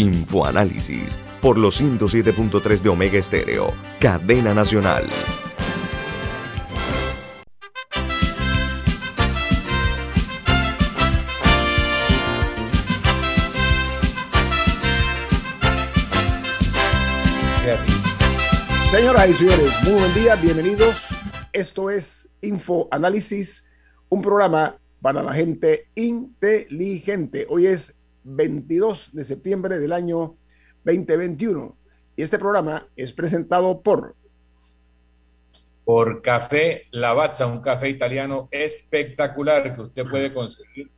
Infoanálisis por los 107.3 de Omega Estéreo, cadena nacional. Señoras y señores, muy buen día, bienvenidos. Esto es Infoanálisis, un programa para la gente inteligente. Hoy es 22 de septiembre del año 2021. Y este programa es presentado por... Por Café Lavazza, un café italiano espectacular que usted puede conseguir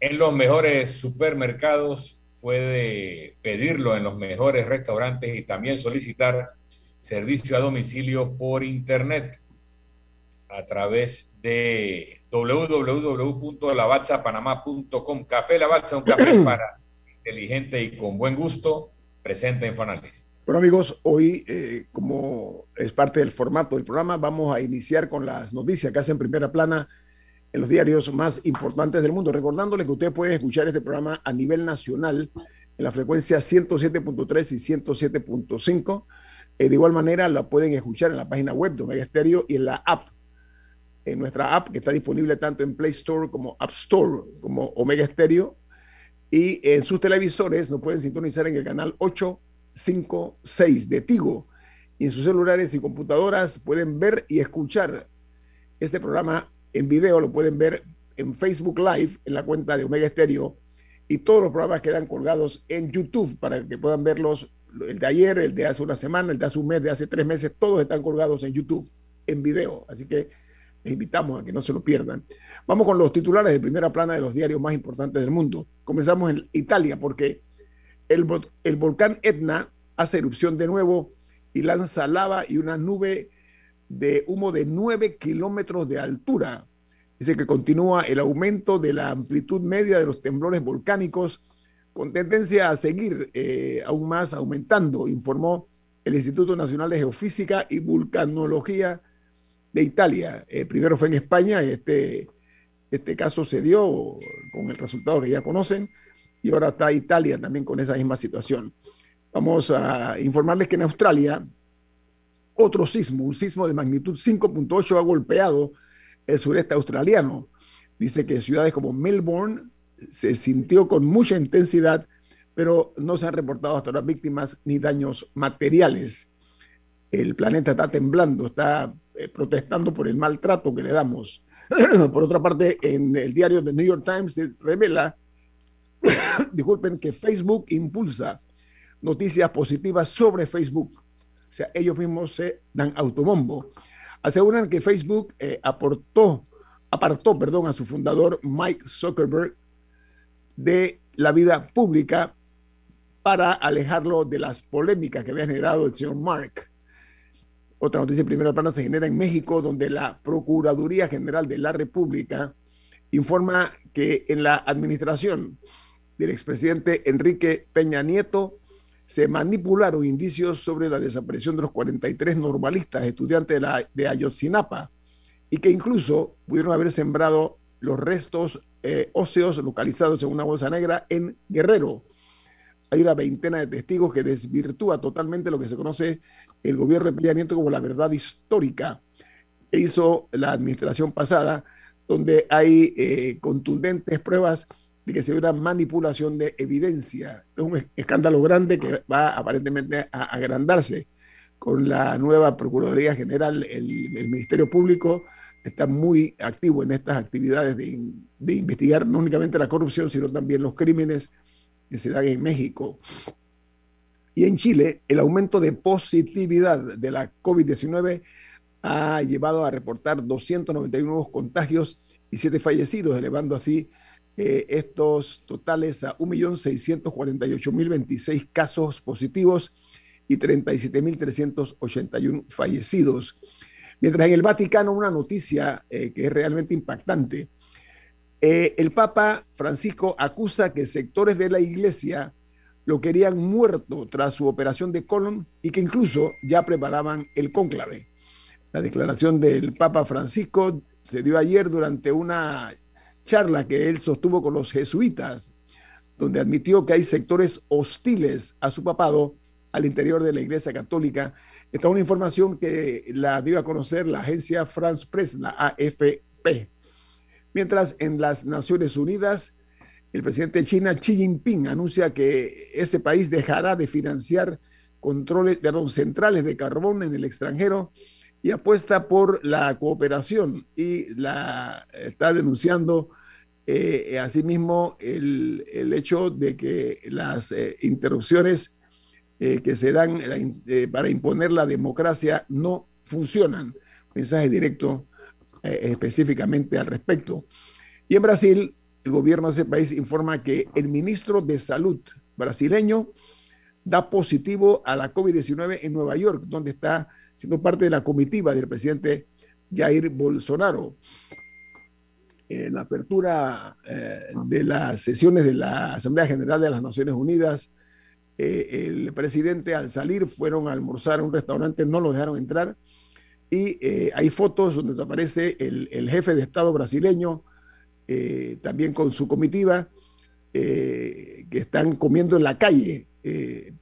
en los mejores supermercados, puede pedirlo en los mejores restaurantes y también solicitar servicio a domicilio por internet a través de www.lavazzapanamá.com. Café Lavazza, un café para inteligente y con buen gusto, presenta Infoanálisis. Bueno amigos, hoy eh, como es parte del formato del programa, vamos a iniciar con las noticias que hacen primera plana en los diarios más importantes del mundo. Recordándole que usted puede escuchar este programa a nivel nacional en la frecuencia 107.3 y 107.5. Eh, de igual manera, la pueden escuchar en la página web de Omega Stereo y en la app en nuestra app que está disponible tanto en Play Store como App Store, como Omega Stereo. Y en sus televisores nos pueden sintonizar en el canal 856 de Tigo. Y en sus celulares y computadoras pueden ver y escuchar este programa en video. Lo pueden ver en Facebook Live, en la cuenta de Omega Stereo. Y todos los programas quedan colgados en YouTube para que puedan verlos. El de ayer, el de hace una semana, el de hace un mes, de hace tres meses, todos están colgados en YouTube en video. Así que les invitamos a que no se lo pierdan. Vamos con los titulares de primera plana de los diarios más importantes del mundo. Comenzamos en Italia porque el, volcán Etna hace erupción de nuevo y lanza lava y una nube de humo de 9 kilómetros de altura. Dice que continúa el aumento de la amplitud media de los temblores volcánicos con tendencia a seguir eh, aún más aumentando, informó el Instituto Nacional de Geofísica y Vulcanología de Italia. Eh, primero fue en España este, este caso se dio con el resultado que ya conocen y ahora está Italia también con esa misma situación. Vamos a informarles que en Australia otro sismo, un sismo de magnitud 5.8 ha golpeado el sureste australiano. Dice que ciudades como Melbourne se sintió con mucha intensidad, pero no se han reportado hasta ahora víctimas ni daños materiales. El planeta está temblando, está eh, protestando por el maltrato que le damos. por otra parte, en el diario The New York Times revela, disculpen, que Facebook impulsa noticias positivas sobre Facebook. O sea, ellos mismos se dan autobombo. Aseguran que Facebook eh, aportó, apartó perdón, a su fundador Mike Zuckerberg de la vida pública para alejarlo de las polémicas que había generado el señor Mark. Otra noticia en primera plana se genera en México, donde la Procuraduría General de la República informa que en la administración del expresidente Enrique Peña Nieto se manipularon indicios sobre la desaparición de los 43 normalistas estudiantes de, de Ayotzinapa y que incluso pudieron haber sembrado los restos eh, óseos localizados en una bolsa negra en Guerrero. Hay una veintena de testigos que desvirtúa totalmente lo que se conoce el gobierno de Peña como la verdad histórica hizo la administración pasada, donde hay eh, contundentes pruebas de que se ve una manipulación de evidencia. Es un escándalo grande que va aparentemente a agrandarse con la nueva Procuraduría General. El, Ministerio Público está muy activo en estas actividades de, de investigar no únicamente la corrupción, sino también los crímenes que se dan en México. Y en Chile, el aumento de positividad de la COVID-19 ha llevado a reportar 291 nuevos contagios y 7 fallecidos, elevando así eh, estos totales a 1.648.026 casos positivos y 37.381 fallecidos. Mientras en el Vaticano una noticia eh, que es realmente impactante. Eh, el Papa Francisco acusa que sectores de la iglesia lo querían muerto tras su operación de colon y que incluso ya preparaban el cónclave. La declaración del Papa Francisco se dio ayer durante una charla que él sostuvo con los jesuitas, donde admitió que hay sectores hostiles a su papado al interior de la Iglesia Católica. Esta es una información que la dio a conocer la agencia France Press, la AFP. Mientras en las Naciones Unidas, el presidente de China, Xi Jinping, anuncia que ese país dejará de financiar controles, perdón, centrales de carbón en el extranjero y apuesta por la cooperación y la está denunciando eh, asimismo el, el, hecho de que las eh, interrupciones eh, que se dan para imponer la democracia no funcionan. Mensaje directo específicamente al respecto. Y en Brasil, el gobierno de ese país informa que el ministro de Salud brasileño da positivo a la COVID-19 en Nueva York, donde está siendo parte de la comitiva del presidente Jair Bolsonaro. En la apertura eh, de las sesiones de la Asamblea General de las Naciones Unidas, eh, el presidente al salir fueron a almorzar a un restaurante, no lo dejaron entrar, y eh, hay fotos donde aparece el, el, jefe de Estado brasileño, eh, también con su comitiva, que están comiendo en la calle,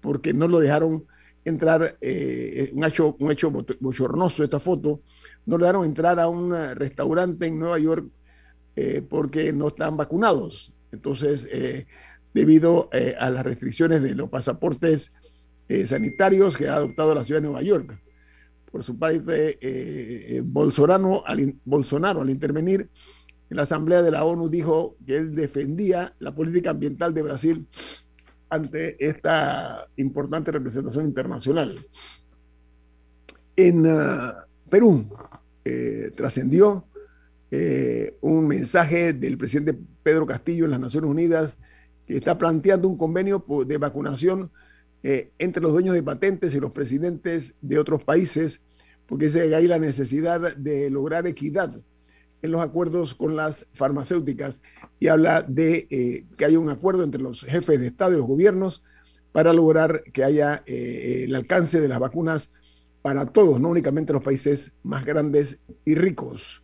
porque no lo dejaron entrar, un, hecho, un hecho bochornoso esta foto, no lo dejaron entrar a un restaurante en Nueva York eh, porque no están vacunados. Entonces, eh, debido eh, a las restricciones de los pasaportes sanitarios que ha adoptado la ciudad de Nueva York. Por su parte, Bolsonaro al, Bolsonaro, al intervenir la Asamblea de la ONU, dijo que él defendía la política ambiental de Brasil ante esta importante representación internacional. En uh, Perú trascendió eh, un mensaje del presidente Pedro Castillo en las Naciones Unidas que está planteando un convenio de vacunación eh, entre los dueños de patentes y los presidentes de otros países, porque que hay la necesidad de lograr equidad en los acuerdos con las farmacéuticas y habla de eh, que haya un acuerdo entre los jefes de Estado y los gobiernos para lograr que haya eh, el alcance de las vacunas para todos, no únicamente los países más grandes y ricos.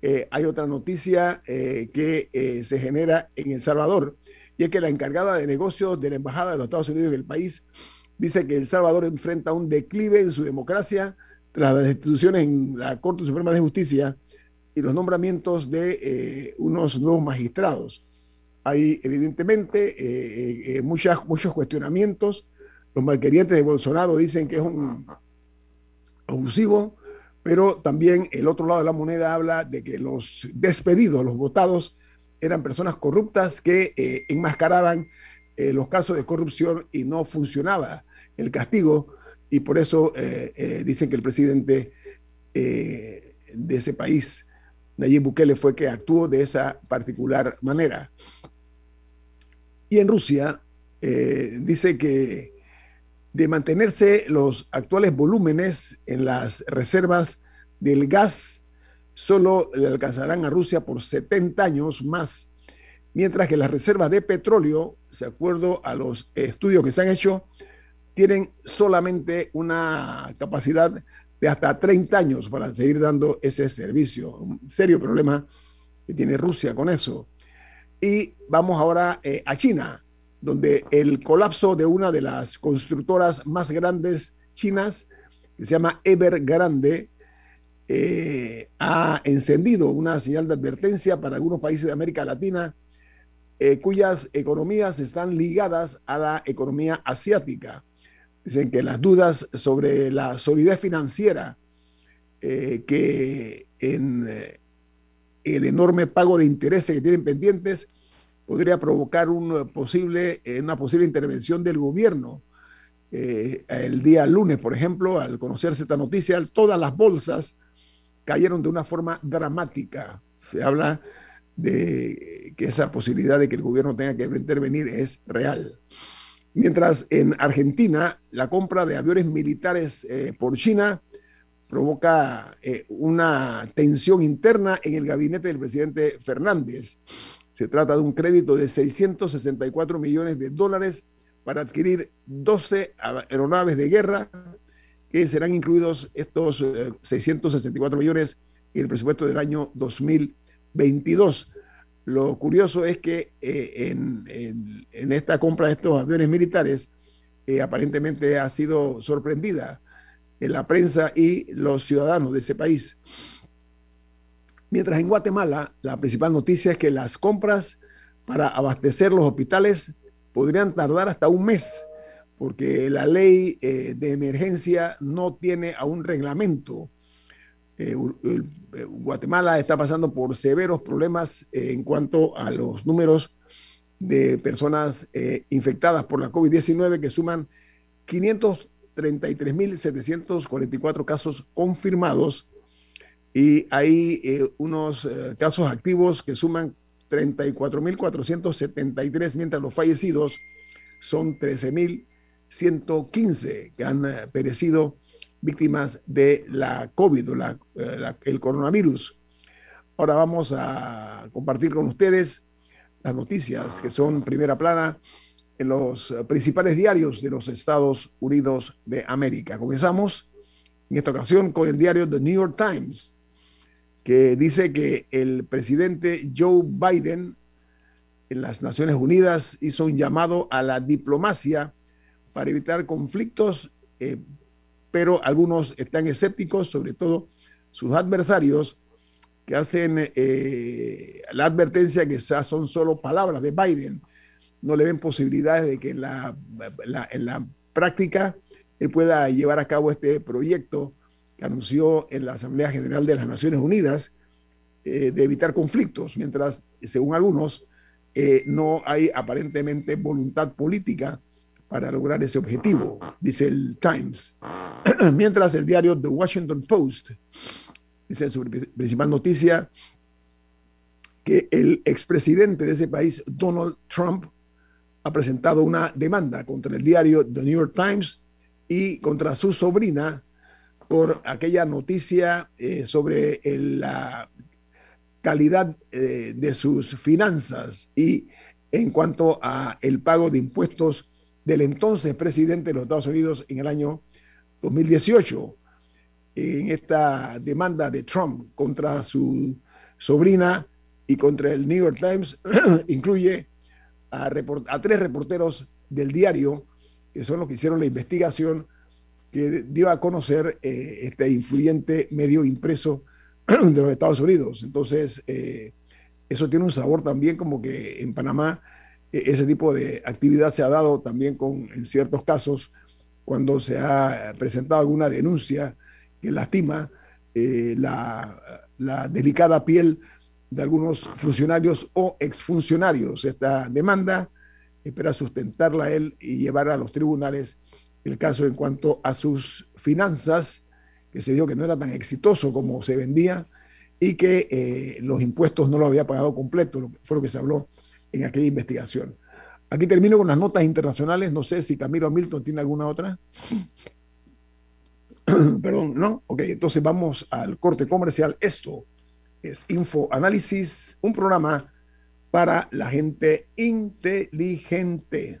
Eh, hay otra noticia eh, que eh, se genera en El Salvador, y es que la encargada de negocios de la Embajada de los Estados Unidos en el país dice que El Salvador enfrenta un declive en su democracia tras las instituciones en la Corte Suprema de Justicia y los nombramientos de unos nuevos magistrados. Hay evidentemente muchas, muchos cuestionamientos. Los malquerientes de Bolsonaro dicen que es un abusivo, pero también el otro lado de la moneda habla de que los despedidos, los votados, eran personas corruptas que eh, enmascaraban eh, los casos de corrupción y no funcionaba el castigo y por eso eh, dicen que el presidente de ese país, Nayib Bukele, fue que actuó de esa particular manera. Y en Rusia dice que de mantenerse los actuales volúmenes en las reservas del gas, solo le alcanzarán a Rusia por 70 años más, mientras que las reservas de petróleo, de acuerdo a los estudios que se han hecho, tienen solamente una capacidad de hasta 30 años para seguir dando ese servicio. Un serio problema que tiene Rusia con eso. Y vamos ahora eh, a China donde el colapso de una de las constructoras más grandes chinas, que se llama Evergrande, eh, ha encendido una señal de advertencia para algunos países de América Latina eh, cuyas economías están ligadas a la economía asiática. Dicen que las dudas sobre la solidez financiera eh, que en el enorme pago de intereses que tienen pendientes podría provocar eh, una posible intervención del gobierno. Eh, el día lunes, por ejemplo, al conocerse esta noticia, todas las bolsas cayeron de una forma dramática. Se habla de que esa posibilidad de que el gobierno tenga que intervenir es real. Mientras en Argentina la compra de aviones militares eh, por China provoca eh, una tensión interna en el gabinete del presidente Fernández. Se trata de un crédito de 664 millones de dólares para adquirir 12 aeronaves de guerra que serán incluidos estos 664 eh, millones en el presupuesto del año 2022. Lo curioso es que eh, en, esta compra de estos aviones militares eh, aparentemente ha sido sorprendida en la prensa y los ciudadanos de ese país. Mientras en Guatemala la principal noticia es que las compras para abastecer los hospitales podrían tardar hasta un mes porque la ley eh, de emergencia no tiene aún reglamento. Eh, eh, Guatemala está pasando por severos problemas en cuanto a los números de personas infectadas por la COVID-19 que suman 533.744 casos confirmados. Y hay unos casos activos que suman 34.473, mientras los fallecidos son 13.000 115 que han eh, perecido víctimas de la COVID, o eh, el coronavirus. Ahora vamos a compartir con ustedes las noticias que son primera plana en los principales diarios de los Estados Unidos de América. Comenzamos en esta ocasión con el diario The New York Times, que dice que el presidente Joe Biden en las Naciones Unidas hizo un llamado a la diplomacia para evitar conflictos, eh, pero algunos están escépticos, sobre todo sus adversarios, que hacen eh, la advertencia que esas son solo palabras de Biden. No le ven posibilidades de que en la, en la práctica él pueda llevar a cabo este proyecto que anunció en la Asamblea General de las Naciones Unidas eh, de evitar conflictos, mientras, según algunos, no hay aparentemente voluntad política para lograr ese objetivo, dice el Times. Mientras el diario The Washington Post dice su principal noticia que el expresidente de ese país, Donald Trump, ha presentado una demanda contra el diario The New York Times y contra su sobrina por aquella noticia eh, sobre la calidad eh, de sus finanzas y en cuanto a el pago de impuestos del entonces presidente de los Estados Unidos en el año 2018, en esta demanda de Trump contra su sobrina y contra el New York Times, incluye a, tres reporteros del diario, que son los que hicieron la investigación que dio a conocer eh, este influyente medio impreso de los Estados Unidos. Entonces, eh, eso tiene un sabor también como que en Panamá ese tipo de actividad se ha dado también con, en ciertos casos, cuando se ha presentado alguna denuncia que lastima eh, la, la, delicada piel de algunos funcionarios o exfuncionarios. Esta demanda espera sustentarla él y llevar a los tribunales el caso en cuanto a sus finanzas, que se dijo que no era tan exitoso como se vendía y que eh, los impuestos no lo había pagado completo, fue lo que se habló en aquella investigación. Aquí termino con las notas internacionales. No sé si Camilo Milton tiene alguna otra. Perdón, ¿no? Ok, entonces vamos al corte comercial. Esto es Info Análisis, un programa para la gente inteligente.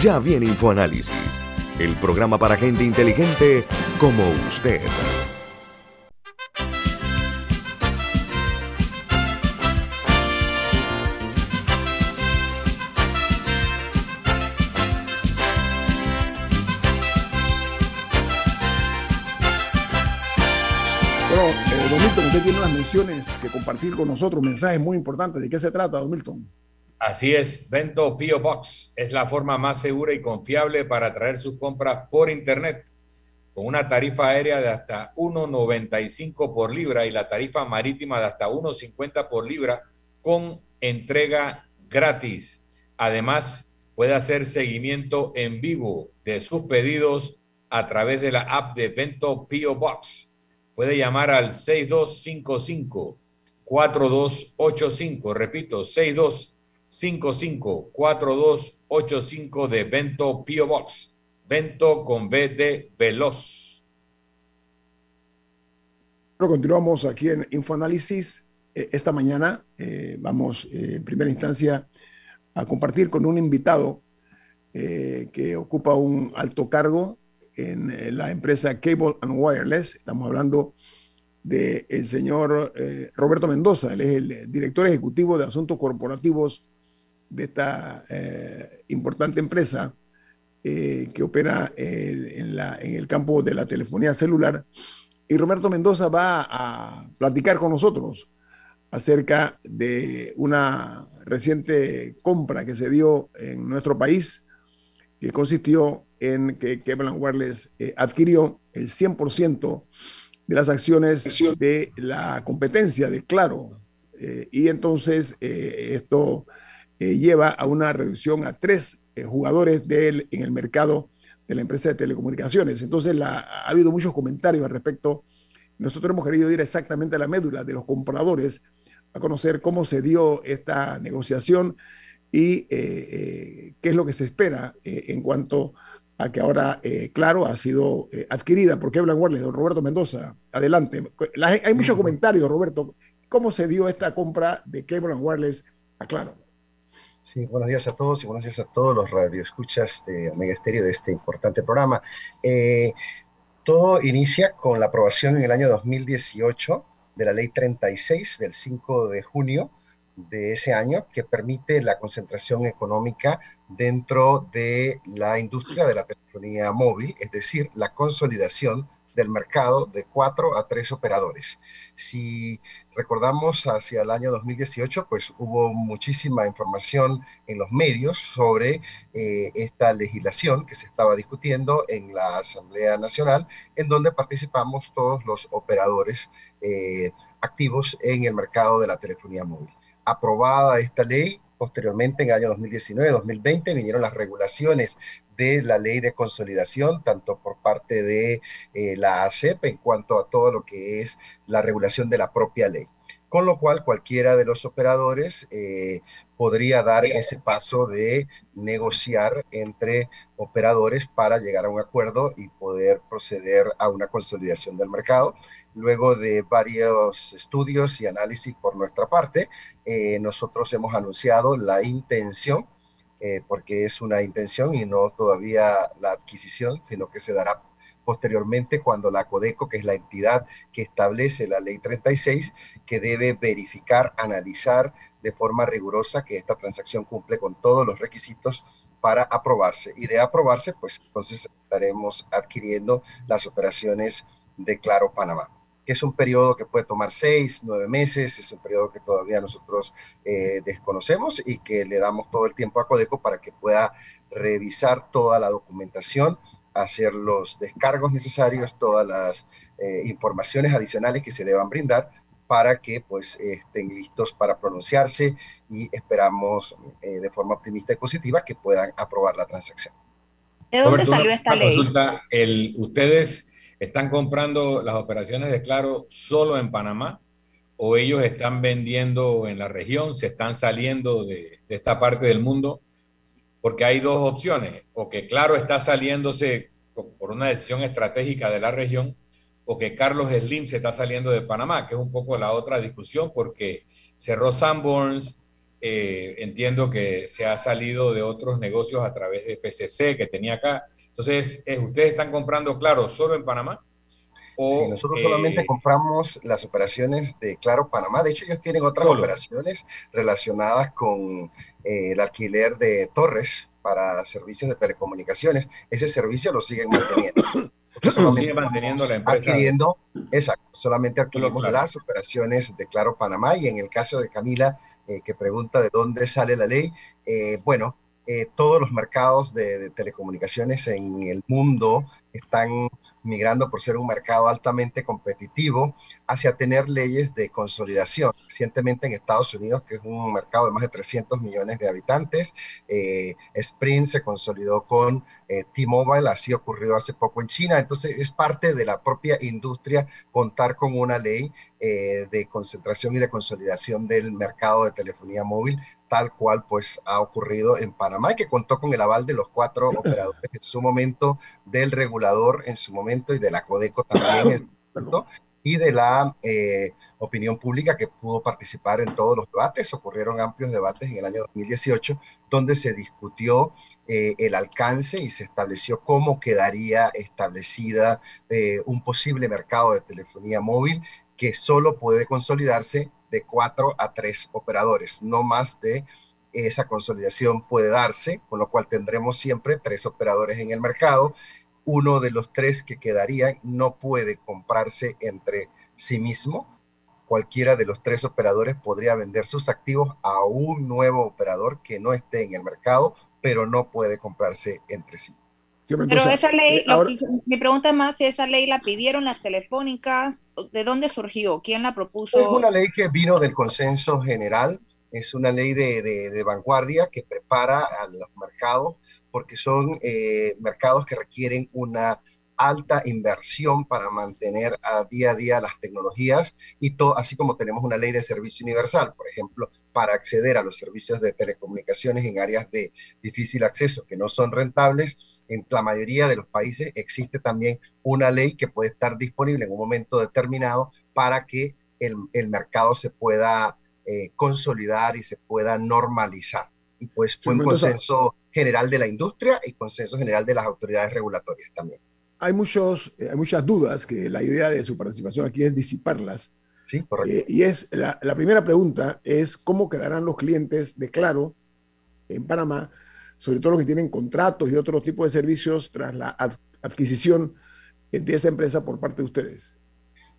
Ya viene InfoAnálisis, el programa para gente inteligente como usted. usted tiene unas menciones que compartir con nosotros, mensajes muy importantes. ¿De qué se trata, Don Milton? Así es, Vento Pio Box es la forma más segura y confiable para traer sus compras por Internet, con una tarifa aérea de hasta 1,95 por libra y la tarifa marítima de hasta 1,50 por libra con entrega gratis. Además, puede hacer seguimiento en vivo de sus pedidos a través de la app de Vento Pio Box puede llamar al 6255-4285. Repito, 6255-4285 de Vento Pio Box. Vento con V de Veloz. Bueno, continuamos aquí en Infoanálisis. Eh, esta mañana eh, vamos eh, en primera instancia a compartir con un invitado que ocupa un alto cargo en la empresa Cable and Wireless. Estamos hablando del el señor Roberto Mendoza. Él es el director ejecutivo de asuntos corporativos de esta eh, importante empresa que opera en, la, en el campo de la telefonía celular. Y Roberto Mendoza va a platicar con nosotros acerca de una reciente compra que se dio en nuestro país, que consistió en que Kevin Wireless eh, adquirió el 100% de las acciones de la competencia de Claro. Eh, y entonces eh, lleva a una reducción a tres jugadores de él en el mercado de la empresa de telecomunicaciones. Entonces la, ha habido muchos comentarios al respecto. Nosotros hemos querido ir exactamente a la médula de los compradores a conocer cómo se dio esta negociación y qué es lo que se espera en cuanto a que ahora, eh, claro, ha sido eh, adquirida por Kevlar Wireless, don Roberto Mendoza. Adelante. hay muchos comentarios, Roberto. ¿Cómo se dio esta compra de Kevlar Wireless a Claro? Sí, buenos días a todos y buenos días a todos los radioescuchas de Omega Estéreo de este importante programa. Eh, todo inicia con la aprobación en el año 2018 de la Ley 36 del 5 de junio de ese año que permite la concentración económica dentro de la industria de la telefonía móvil, es decir, la consolidación del mercado de cuatro a tres operadores. Si recordamos hacia el año 2018, pues hubo muchísima información en los medios sobre eh, esta legislación que se estaba discutiendo en la Asamblea Nacional, en donde participamos todos los operadores eh, activos en el mercado de la telefonía móvil aprobada esta ley, posteriormente en el año 2019-2020 vinieron las regulaciones de la ley de consolidación, tanto por parte de eh, la ACEP en cuanto a todo lo que es la regulación de la propia ley con lo cual cualquiera de los operadores eh, podría dar ese paso de negociar entre operadores para llegar a un acuerdo y poder proceder a una consolidación del mercado. Luego de varios estudios y análisis por nuestra parte, eh, nosotros hemos anunciado la intención, eh, porque es una intención y no todavía la adquisición, sino que se dará posteriormente cuando la Codeco, que es la entidad que establece la ley 36, que debe verificar, analizar de forma rigurosa que esta transacción cumple con todos los requisitos para aprobarse. Y de aprobarse, pues entonces estaremos adquiriendo las operaciones de Claro Panamá que es un periodo que puede tomar seis, nueve meses, es un periodo que todavía nosotros eh, desconocemos y que le damos todo el tiempo a Codeco para que pueda revisar toda la documentación hacer los descargos necesarios, todas las eh, informaciones adicionales que se deban brindar para que pues estén listos para pronunciarse y esperamos eh, de forma optimista y positiva que puedan aprobar la transacción. ¿De dónde salió esta ley? el, ¿Ustedes están comprando las operaciones de Claro solo en Panamá o ellos están vendiendo en la región, se están saliendo de, de esta parte del mundo, porque hay dos opciones, o que Claro está saliéndose por una decisión estratégica de la región, o que Carlos Slim se está saliendo de Panamá, que es un poco la otra discusión, porque cerró Sanborns, eh, entiendo que se ha salido de otros negocios a través de FCC que tenía acá. Entonces, ¿ustedes están comprando Claro solo en Panamá? O, nosotros solamente eh, compramos las operaciones de Claro Panamá. De hecho, ellos tienen otras operaciones relacionadas con eh, el alquiler de torres para servicios de telecomunicaciones. Ese servicio lo siguen manteniendo. sigue manteniendo la empresa. Adquiriendo, exacto, solamente adquirimos las operaciones de Claro Panamá y en el caso de Camila, eh, que pregunta de dónde sale la ley, eh, bueno, todos los mercados de, telecomunicaciones en el mundo están migrando por ser un mercado altamente competitivo hacia tener leyes de consolidación. Recientemente en Estados Unidos, que es un mercado de más de 300 millones de habitantes, eh, Sprint se consolidó con eh, T-Mobile, así ocurrió hace poco en China. Entonces es parte de la propia industria contar con una ley eh, de concentración y de consolidación del mercado de telefonía móvil tal cual pues ha ocurrido en Panamá y que contó con el aval de los cuatro operadores en su momento, del regulador en su momento y de la Codeco también, y de la eh, opinión pública que pudo participar en todos los debates. Ocurrieron amplios debates en el año 2018 donde se discutió eh, el alcance y se estableció cómo quedaría establecida eh, un posible mercado de telefonía móvil que solo puede consolidarse de cuatro a tres operadores, no más de esa consolidación puede darse, con lo cual tendremos siempre tres operadores en el mercado. Uno de los tres que quedarían no puede comprarse entre sí mismo. Cualquiera de los tres operadores podría vender sus activos a un nuevo operador que no esté en el mercado, pero no puede comprarse entre sí. Pero esa ley, eh, mi pregunta es más si esa ley la pidieron las telefónicas, ¿de dónde surgió? ¿Quién la propuso? Es una ley que vino del consenso general, es una ley de, de, vanguardia que prepara a los mercados, porque son eh, mercados que requieren una alta inversión para mantener a día a día las tecnologías y todo, así como tenemos una ley de servicio universal, por ejemplo, para acceder a los servicios de telecomunicaciones en áreas de difícil acceso que no son rentables, en la mayoría de los países existe también una ley que puede estar disponible en un momento determinado para que el, el mercado se pueda eh, consolidar y se pueda normalizar. Y pues fue un consenso general de la industria y consenso general de las autoridades regulatorias también. Hay, muchos, eh, hay muchas dudas que la idea de su participación aquí es disiparlas. Sí, correcto. Eh, y es la, la primera pregunta es cómo quedarán los clientes de Claro en Panamá sobre todo los que tienen contratos y otros tipos de servicios tras la adquisición de esa empresa por parte de ustedes?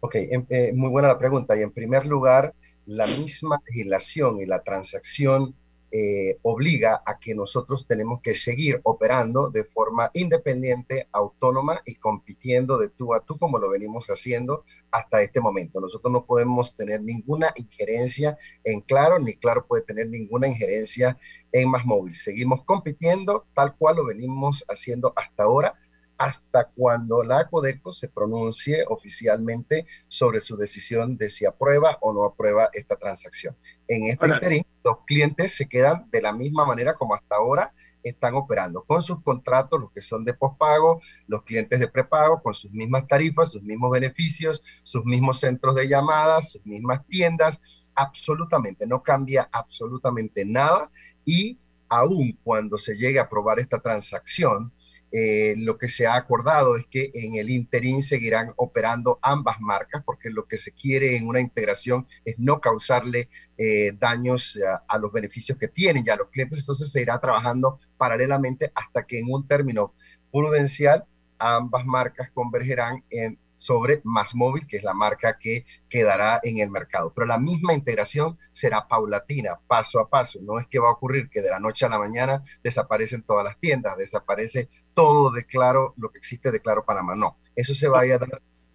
Ok, em, eh, muy buena la pregunta. Y en primer lugar, la misma legislación y la transacción eh, obliga a que nosotros tenemos que seguir operando de forma independiente, autónoma y compitiendo de tú a tú como lo venimos haciendo hasta este momento. Nosotros no podemos tener ninguna injerencia en Claro, ni Claro puede tener ninguna injerencia en Más Móvil. Seguimos compitiendo tal cual lo venimos haciendo hasta ahora hasta cuando la Codeco se pronuncie oficialmente sobre su decisión de si aprueba o no aprueba esta transacción. En este interín, los clientes se quedan de la misma manera como hasta ahora están operando, con sus contratos, los que son de pospago, los clientes de prepago, con sus mismas tarifas, sus mismos beneficios, sus mismos centros de llamadas, sus mismas tiendas, absolutamente, no cambia absolutamente nada y aún cuando se llegue a aprobar esta transacción, eh, lo que se ha acordado es que en el interín seguirán operando ambas marcas, porque lo que se quiere en una integración es no causarle eh, daños a, los beneficios que tienen ya los clientes. Entonces se irá trabajando paralelamente hasta que en un término prudencial ambas marcas convergerán en sobre Más Móvil, que es la marca que quedará en el mercado. Pero la misma integración será paulatina, paso a paso. No es que va a ocurrir que de la noche a la mañana desaparecen todas las tiendas, desaparece todo de Claro, lo que existe de Claro Panamá. No, eso se vaya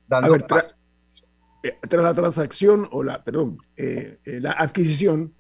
dando paso. Eh, tras la transacción o la, perdón, eh, eh, la adquisición,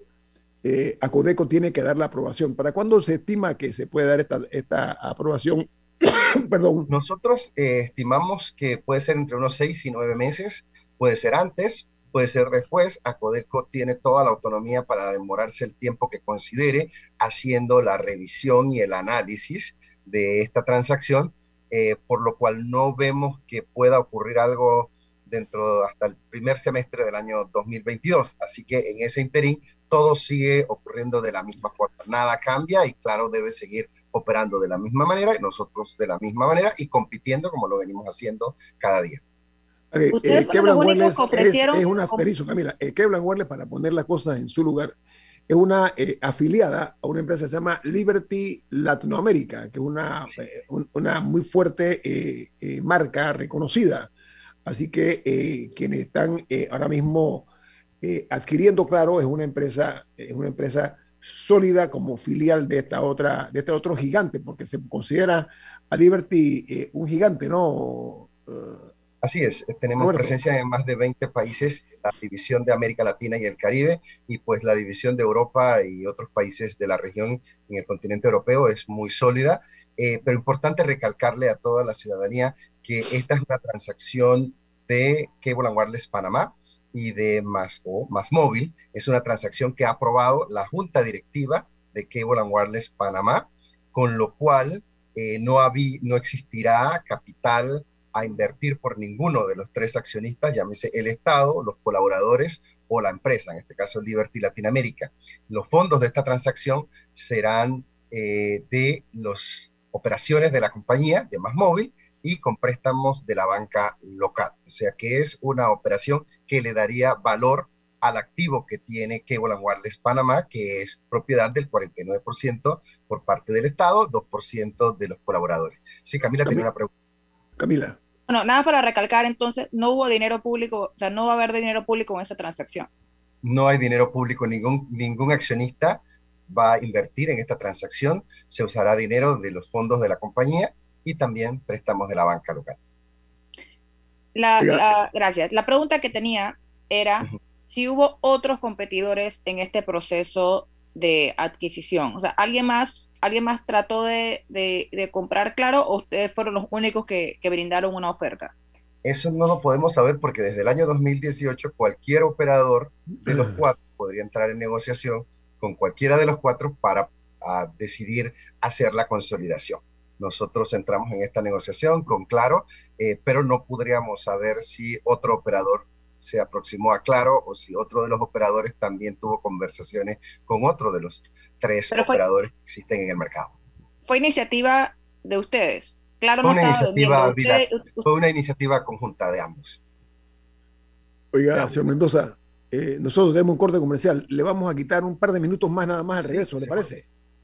Acodeco tiene que dar la aprobación. ¿Para cuándo se estima que se puede dar esta, esta aprobación Nosotros eh, estimamos que puede ser entre unos seis y nueve meses, puede ser antes, puede ser después. Acodeco tiene toda la autonomía para demorarse el tiempo que considere haciendo la revisión y el análisis de esta transacción, eh, por lo cual no vemos que pueda ocurrir algo dentro hasta el primer semestre del año 2022. Así que en ese interín todo sigue ocurriendo de la misma forma. Nada cambia y claro, debe seguir operando de la misma manera y nosotros de la misma manera y compitiendo como lo venimos haciendo cada día. Okay, eh, Wireless es, una, Camila, eh, Wireless, para poner las cosas en su lugar, es una eh, afiliada a una empresa que se llama Liberty Latinoamérica, que es una, eh, una muy fuerte marca reconocida. Así que quienes están ahora mismo adquiriendo Claro es una empresa, es una empresa sólida como filial de esta otra, de este otro gigante, porque se considera a Liberty eh, un gigante, ¿no? Así es, tenemos presencia en más de 20 países, la división de América Latina y el Caribe, y pues la división de Europa y otros países de la región en el continente europeo es muy sólida, eh, pero importante recalcarle a toda la ciudadanía que esta es una transacción de Cable and Wireless Panamá, y de Más, o Más Móvil. Es una transacción que ha aprobado la Junta Directiva de Cable and Wireless Panamá, con lo cual eh, no, no existirá capital a invertir por ninguno de los tres accionistas, llámese el Estado, los colaboradores o la empresa, en este caso Liberty Latinoamérica. Los fondos de esta transacción serán eh, de las operaciones de la compañía de Más Móvil y con préstamos de la banca local. O sea que es una operación que le daría valor al activo que tiene Cable Wireless Panamá, que es propiedad del 49% por parte del Estado, 2% de los colaboradores. Sí, Camila, tiene una pregunta. Camila. Bueno, nada para recalcar, entonces, no hubo dinero público, o sea, no va a haber dinero público en esa transacción. No hay dinero público, ningún, ningún accionista va a invertir en esta transacción, se usará dinero de los fondos de la compañía y también préstamos de la banca local. La, gracias. La pregunta que tenía era si hubo otros competidores en este proceso de adquisición. O sea, ¿alguien más, alguien más trató de, comprar Claro o ustedes fueron los únicos que, que, brindaron una oferta? Eso no lo podemos saber porque desde el año 2018 cualquier operador de los cuatro podría entrar en negociación con cualquiera de los cuatro para decidir hacer la consolidación. Nosotros entramos en esta negociación con Claro, eh, pero no podríamos saber si otro operador se aproximó a Claro o si otro de los operadores también tuvo conversaciones con otro de los tres operadores que existen en el mercado. ¿Fue iniciativa de ustedes? Claro, fue, una iniciativa, fue una iniciativa conjunta de ambos. Oiga, señor Mendoza, eh, nosotros tenemos un corte comercial. Le vamos a quitar un par de minutos más nada más al regreso, ¿le parece?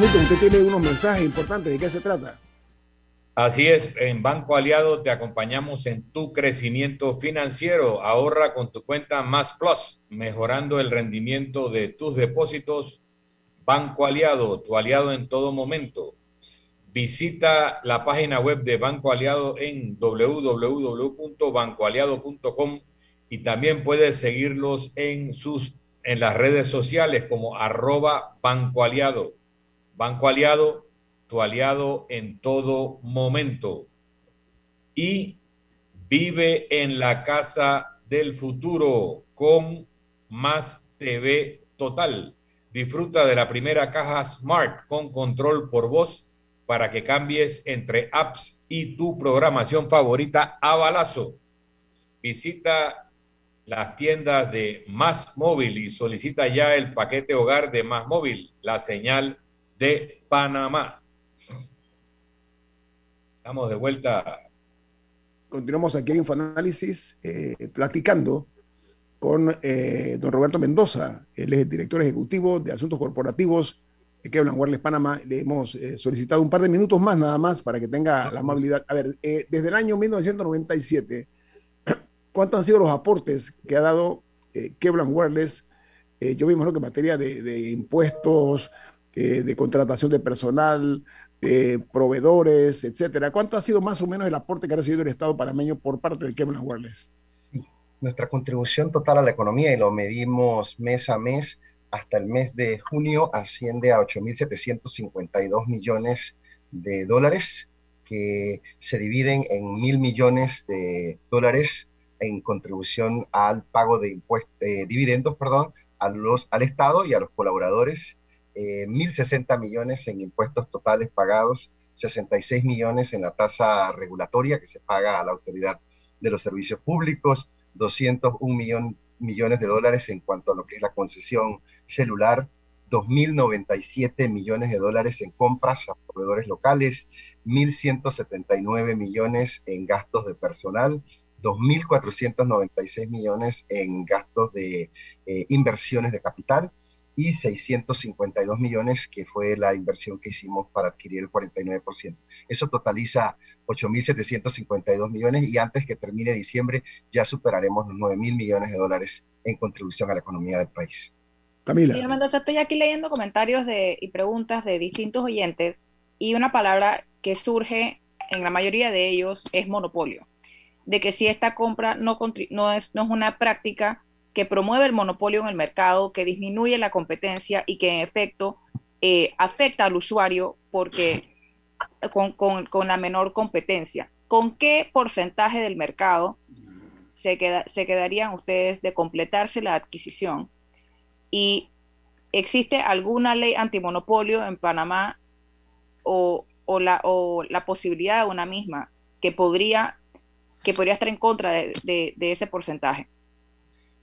Usted tiene unos mensajes importantes. ¿De qué se trata? Así es, en Banco Aliado te acompañamos en tu crecimiento financiero. Ahorra con tu cuenta Más Plus, mejorando el rendimiento de tus depósitos. Banco Aliado, tu aliado en todo momento. Visita la página web de Banco Aliado en www.bancoaliado.com y también puedes seguirlos en sus en las redes sociales como arroba Banco Aliado. Banco Aliado, tu aliado en todo momento. Y vive en la casa del futuro con más TV total. Disfruta de la primera caja Smart con control por voz para que cambies entre apps y tu programación favorita a balazo. Visita las tiendas de Más Móvil y solicita ya el paquete hogar de Más Móvil, la señal de Panamá. Estamos de vuelta. Continuamos aquí en Infoanálisis eh, platicando con eh, don Roberto Mendoza. El director ejecutivo de Asuntos Corporativos de Kevlan Wireless Panamá. Le hemos eh, solicitado un par de minutos más nada más para que tenga la amabilidad. A ver, desde el año 1997, ¿cuántos han sido los aportes que ha dado Kevlan Wireless? Yo mismo que en materia de impuestos, eh, de contratación de personal, proveedores, etcétera. ¿Cuánto ha sido más o menos el aporte que ha recibido el Estado panameño por parte de Kevlan Wireless? Nuestra contribución total a la economía, y lo medimos mes a mes, hasta el mes de junio asciende a 8.752 millones de dólares, que se dividen en mil millones de dólares en contribución al pago de impuestos, eh, dividendos, perdón, a los, al Estado y a los colaboradores, eh, 1.060 millones en impuestos totales pagados, 66 millones en la tasa regulatoria que se paga a la autoridad de los servicios públicos, 201 millón, millones de dólares en cuanto a lo que es la concesión celular, 2.097 millones de dólares en compras a proveedores locales, 1.179 millones en gastos de personal, 2.496 millones en gastos de eh, inversiones de capital y 652 millones, que fue la inversión que hicimos para adquirir el 49%. Eso totaliza 8.752 millones y antes que termine diciembre ya superaremos los 9.000 millones de dólares en contribución a la economía del país. Camila. Mendoza, estoy aquí leyendo comentarios de, y preguntas de distintos oyentes y una palabra que surge en la mayoría de ellos es monopolio. De que si esta compra no, no, es, no es una práctica que promueve el monopolio en el mercado, que disminuye la competencia y que en efecto eh, afecta al usuario porque con, con, con, la menor competencia. ¿Con qué porcentaje del mercado se, queda, se quedarían ustedes de completarse la adquisición? ¿Y existe alguna ley antimonopolio en Panamá o, o, la, o la posibilidad de una misma que podría, que podría estar en contra de, de, de ese porcentaje?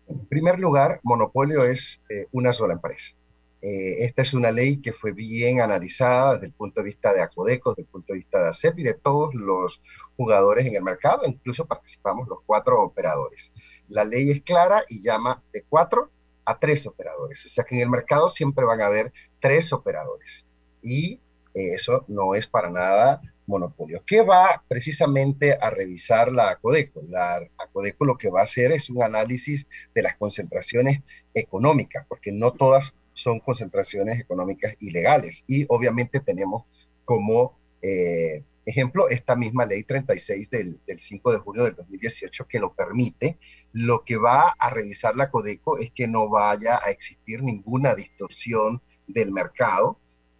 En primer lugar, monopolio es eh, una sola empresa. Eh, esta es una ley que fue bien analizada desde el punto de vista de Acodeco, desde el punto de vista de ACEP y de todos los jugadores en el mercado, incluso participamos los cuatro operadores. La ley es clara y llama de cuatro a tres operadores, o sea que en el mercado siempre van a haber tres operadores y eh, eso no es para nada monopolio. ¿Qué va precisamente a revisar la ACODECO? La ACODECO lo que va a hacer es un análisis de las concentraciones económicas, porque no todas son concentraciones económicas ilegales. Y obviamente tenemos como eh, ejemplo esta misma ley 36 del, del, 5 de junio del 2018 que lo permite. Lo que va a revisar la ACODECO es que no vaya a existir ninguna distorsión del mercado,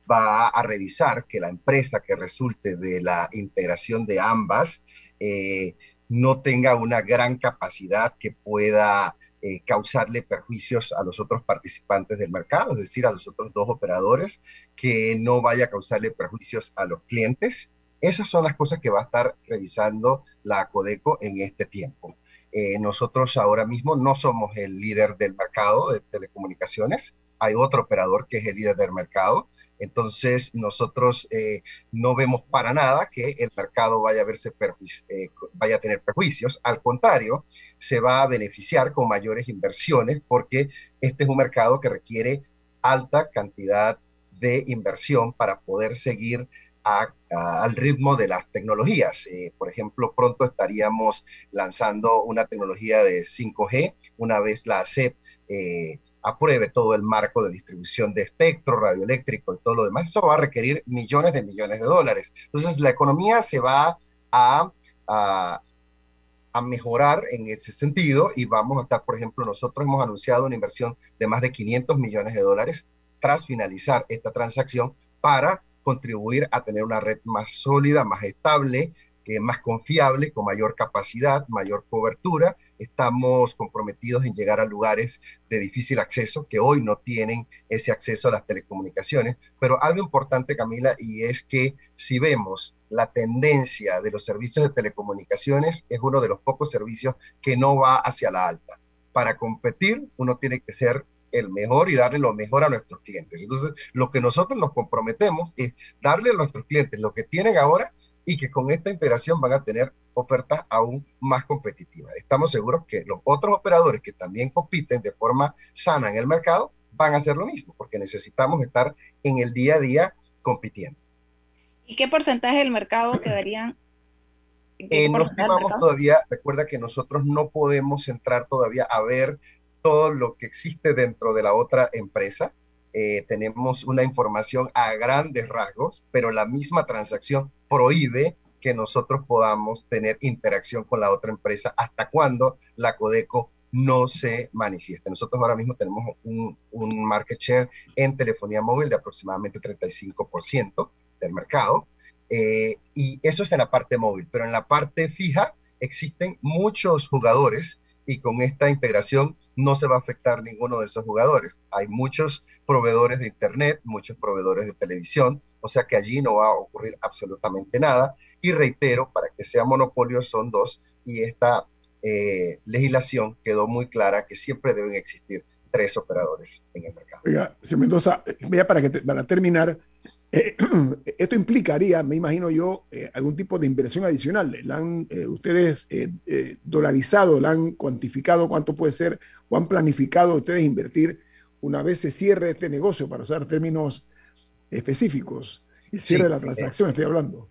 va a revisar que la empresa que resulte de la integración de ambas eh, no tenga una gran capacidad que pueda eh, causarle perjuicios a los otros participantes del mercado, es decir, a los otros dos operadores, que no vaya a causarle perjuicios a los clientes. Esas son las cosas que va a estar revisando la Codeco en este tiempo. Eh, nosotros ahora mismo no somos el líder del mercado de telecomunicaciones, hay otro operador que es el líder del mercado, entonces, nosotros eh, no vemos para nada que el mercado vaya a, verse eh, vaya a tener perjuicios. Al contrario, se va a beneficiar con mayores inversiones porque este es un mercado que requiere alta cantidad de inversión para poder seguir al ritmo de las tecnologías. Eh, por ejemplo, pronto estaríamos lanzando una tecnología de 5G una vez la CEP apruebe todo el marco de distribución de espectro radioeléctrico y todo lo demás. Eso va a requerir millones de millones de dólares. Entonces, la economía se va a, a, a mejorar en ese sentido y vamos a estar, por ejemplo, nosotros hemos anunciado una inversión de más de 500 millones de dólares tras finalizar esta transacción para contribuir a tener una red más sólida, más estable, que más confiable, con mayor capacidad, mayor cobertura. Estamos comprometidos en llegar a lugares de difícil acceso que hoy no tienen ese acceso a las telecomunicaciones. Pero algo importante, Camila, y es que si vemos la tendencia de los servicios de telecomunicaciones, es uno de los pocos servicios que no va hacia la alta. Para competir, uno tiene que ser el mejor y darle lo mejor a nuestros clientes. Entonces, lo que nosotros nos comprometemos es darle a nuestros clientes lo que tienen ahora y que con esta integración van a tener ofertas aún más competitivas. Estamos seguros que los otros operadores que también compiten de forma sana en el mercado van a hacer lo mismo, porque necesitamos estar en el día a día compitiendo. ¿Y qué porcentaje del mercado quedarían? Eh, no estimamos todavía, recuerda que nosotros no podemos entrar todavía a ver todo lo que existe dentro de la otra empresa. Eh, tenemos una información a grandes rasgos, pero la misma transacción prohíbe que nosotros podamos tener interacción con la otra empresa hasta cuando la Codeco no se manifieste. Nosotros ahora mismo tenemos un, un market share en telefonía móvil de aproximadamente 35% del mercado, eh, y eso es en la parte móvil, pero en la parte fija existen muchos jugadores y con esta integración no se va a afectar ninguno de esos jugadores. Hay muchos proveedores de Internet, muchos proveedores de televisión, o sea que allí no va a ocurrir absolutamente nada. Y reitero, para que sea monopolio son dos y esta eh, legislación quedó muy clara que siempre deben existir tres operadores en el mercado. Oiga, señor Mendoza, ya para, que para terminar, eh, esto implicaría, me imagino yo, eh, algún tipo de inversión adicional. ¿La han eh, ustedes dolarizado, la han cuantificado cuánto puede ser o han planificado ustedes invertir una vez se cierre este negocio, para usar términos específicos? El cierre de la transacción, estoy hablando.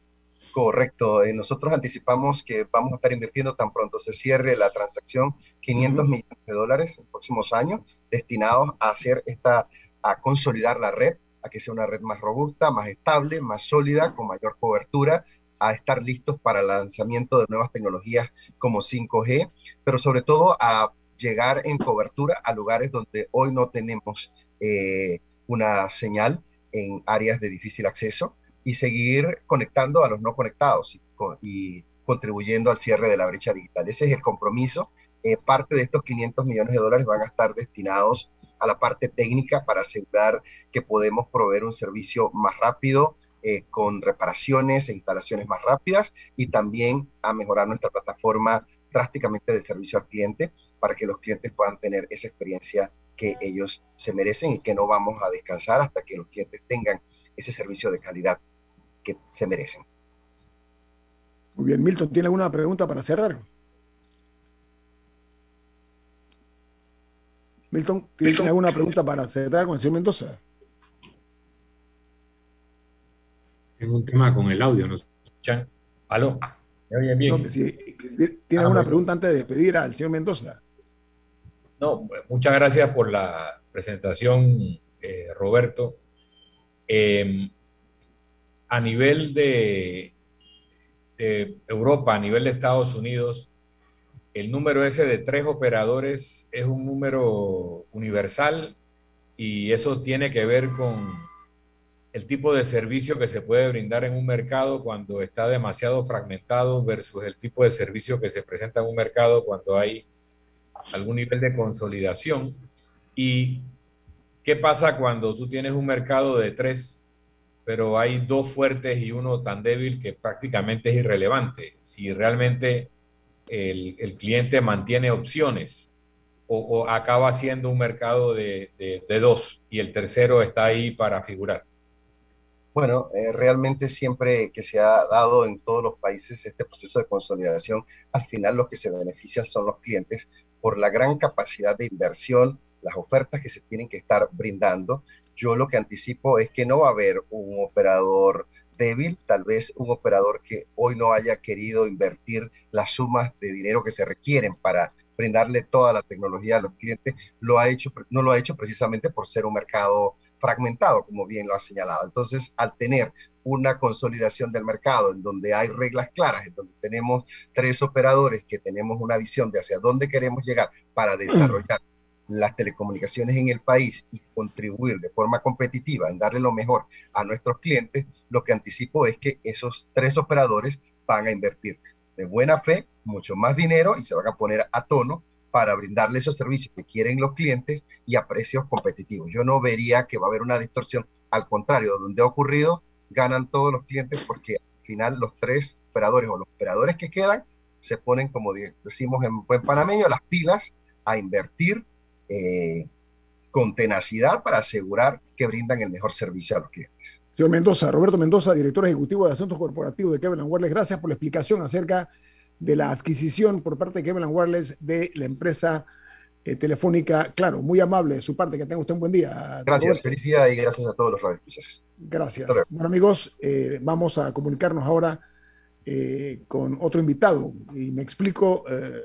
Correcto. nosotros anticipamos que vamos a estar invirtiendo tan pronto se cierre la transacción 500 millones de dólares en próximos años destinados a hacer esta, a consolidar la red a que sea una red más robusta, más estable, más sólida, con mayor cobertura, a estar listos para el lanzamiento de nuevas tecnologías como 5G, pero sobre todo a llegar en cobertura a lugares donde hoy no tenemos eh, una señal en áreas de difícil acceso y seguir conectando a los no conectados y, contribuyendo al cierre de la brecha digital. Ese es el compromiso. Eh, parte de estos 500 millones de dólares van a estar destinados a la parte técnica para asegurar que podemos proveer un servicio más rápido, eh, con reparaciones e instalaciones más rápidas y también a mejorar nuestra plataforma drásticamente de servicio al cliente para que los clientes puedan tener esa experiencia que ellos se merecen y que no vamos a descansar hasta que los clientes tengan ese servicio de calidad que se merecen. Muy bien, Milton, ¿tiene alguna pregunta para cerrar? Milton, ¿tienes alguna pregunta para cerrar con el señor Mendoza? Tengo un tema con el audio, ¿no escuchan? ¿Aló? ¿Me oyen bien? ¿Tiene ah, alguna pregunta antes de despedir al señor Mendoza? No, muchas gracias por la presentación, eh, Roberto. Em, a nivel de, de Europa, a nivel de Estados Unidos, el número ese de tres operadores es un número universal y eso tiene que ver con el tipo de servicio que se puede brindar en un mercado cuando está demasiado fragmentado versus el tipo de servicio que se presenta en un mercado cuando hay algún nivel de consolidación. ¿Y qué pasa cuando tú tienes un mercado de tres, pero hay dos fuertes y uno tan débil que prácticamente es irrelevante? Si realmente el, cliente mantiene opciones o, acaba siendo un mercado de, dos y el tercero está ahí para figurar? Bueno, eh, realmente siempre que se ha dado en todos los países este proceso de consolidación, al final los que se benefician son los clientes por la gran capacidad de inversión, las ofertas que se tienen que estar brindando. Yo lo que anticipo es que no va a haber un operador débil, tal vez un operador que hoy no haya querido invertir las sumas de dinero que se requieren para brindarle toda la tecnología a los clientes, lo ha hecho, no lo ha hecho precisamente por ser un mercado fragmentado, como bien lo ha señalado. Entonces, al tener una consolidación del mercado en donde hay reglas claras, en donde tenemos tres operadores que tenemos una visión de hacia dónde queremos llegar para desarrollar las telecomunicaciones en el país y contribuir de forma competitiva en darle lo mejor a nuestros clientes, lo que anticipo es que esos tres operadores van a invertir de buena fe mucho más dinero y se van a poner a tono para brindarle esos servicios que quieren los clientes y a precios competitivos. Yo no vería que va a haber una distorsión, al contrario, donde ha ocurrido, ganan todos los clientes porque al final los tres operadores o los operadores que quedan se ponen, como decimos en buen panameño, las pilas a invertir eh, con tenacidad para asegurar que brindan el mejor servicio a los clientes. Señor Mendoza, Roberto Mendoza, director ejecutivo de Asuntos Corporativos de Kevin Wireless, gracias por la explicación acerca de la adquisición por parte de Kevin Wireless de la empresa eh, telefónica. Claro, muy amable de su parte, que tenga usted un buen día. Gracias, felicidad y gracias a todos los radioescuchas. Gracias. Bueno, amigos, eh, vamos a comunicarnos ahora con otro invitado y me explico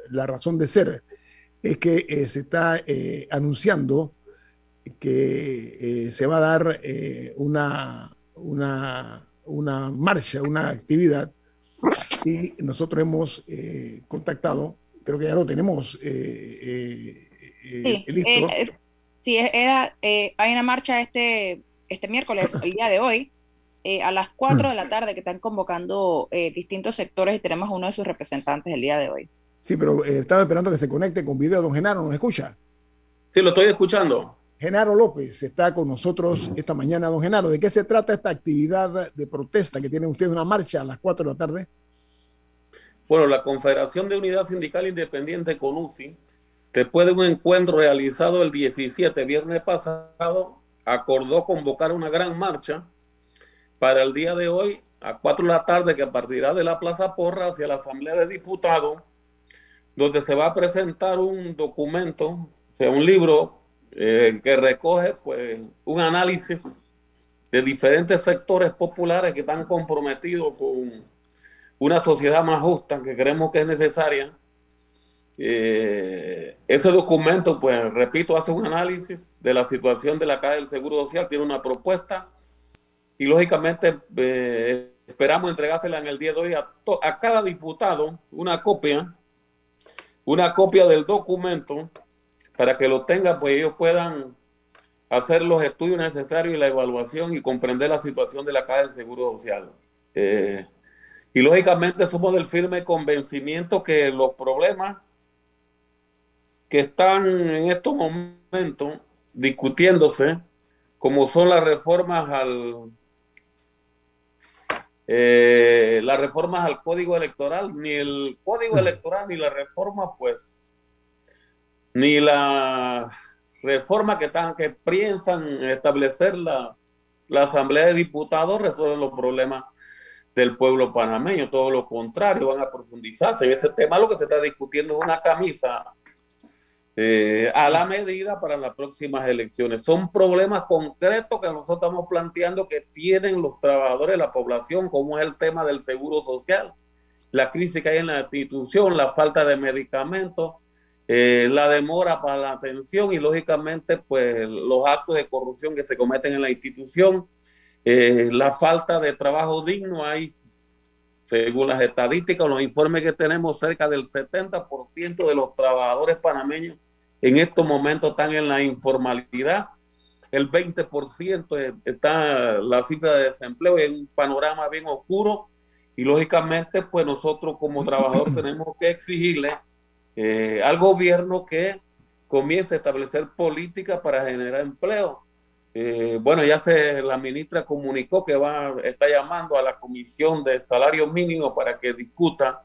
la razón de ser es que eh, se está eh, anunciando que eh, se va a dar una, una, una, marcha, una actividad, y nosotros hemos contactado, creo que ya lo tenemos sí, listo. sí, era, hay una marcha este, este miércoles, el día de hoy, a las 4 de la tarde que están convocando distintos sectores y tenemos uno de sus representantes el día de hoy. Sí, pero eh, estaba esperando que se conecte con video. Don Genaro, ¿nos escucha? Sí, lo estoy escuchando. Genaro López está con nosotros esta mañana. Don Genaro, ¿de qué se trata esta actividad de protesta que tienen ustedes una marcha a las 4 de la tarde? Bueno, la Confederación de Unidad Sindical Independiente con UCI, después de un encuentro realizado el 17, viernes pasado, acordó convocar una gran marcha para el día de hoy a 4 de la tarde que partirá de la Plaza Porra hacia la Asamblea de Diputados donde se va a presentar un documento, o sea, un libro eh, que recoge pues, un análisis de diferentes sectores populares que están comprometidos con una sociedad más justa que creemos que es necesaria. Eh, ese documento, pues repito, hace un análisis de la situación de la Caja del Seguro Social, tiene una propuesta y lógicamente eh, esperamos entregársela en el día de hoy a, a cada diputado una copia una copia del documento para que lo tengan, pues ellos puedan hacer los estudios necesarios y la evaluación y comprender la situación de la Caja del Seguro Social. Eh, y lógicamente somos del firme convencimiento que los problemas que están en estos momentos discutiéndose, como son las reformas al eh, las reformas al código electoral, ni el código electoral, ni la reforma, pues, ni la reforma que, están, que piensan establecer la, la Asamblea de Diputados resuelven los problemas del pueblo panameño, todo lo contrario, van a profundizarse en ese tema. Lo que se está discutiendo es una camisa eh, a la medida para las próximas elecciones. Son problemas concretos que nosotros estamos planteando que tienen los trabajadores, la población, como es el tema del seguro social, la crisis que hay en la institución, la falta de medicamentos, eh, la demora para la atención y lógicamente pues los actos de corrupción que se cometen en la institución, eh, la falta de trabajo digno, hay según las estadísticas, los informes que tenemos, cerca del 70% de los trabajadores panameños en estos momentos están en la informalidad. El 20% está la cifra de desempleo en un panorama bien oscuro. Y lógicamente, pues nosotros como trabajadores tenemos que exigirle eh, al gobierno que comience a establecer políticas para generar empleo. Eh, bueno, ya se la ministra comunicó que va está llamando a la comisión de salario mínimo para que discuta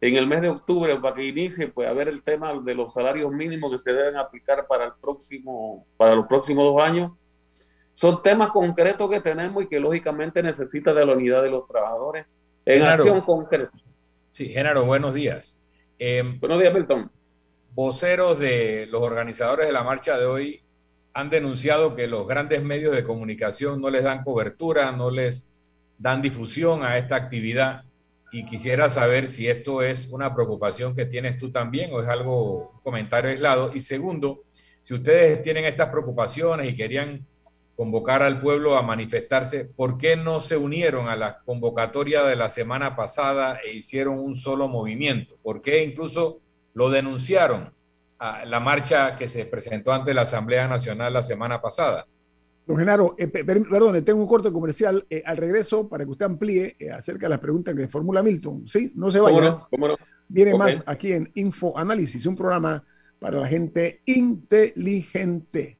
en el mes de octubre para que inicie pues a ver el tema de los salarios mínimos que se deben aplicar para el próximo para los próximos dos años. Son temas concretos que tenemos y que lógicamente necesita de la unidad de los trabajadores en acción concreta. Sí Género buenos días em, buenos días Milton voceros de los organizadores de la marcha de hoy han denunciado que los grandes medios de comunicación no les dan cobertura no les dan difusión a esta actividad y quisiera saber si esto es una preocupación que tienes tú también o es algo, un comentario aislado. Y segundo, si ustedes tienen estas preocupaciones y querían convocar al pueblo a manifestarse, ¿por qué no se unieron a la convocatoria de la semana pasada e hicieron un solo movimiento? ¿Por qué incluso lo denunciaron a la marcha que se presentó ante la Asamblea Nacional la semana pasada? Don Genaro, eh, perdón, tengo un corte comercial eh, al regreso para que usted amplíe eh, acerca de las preguntas que formula Milton. Sí, no se vaya. Viene más aquí en Info Análisis, un programa para la gente inteligente.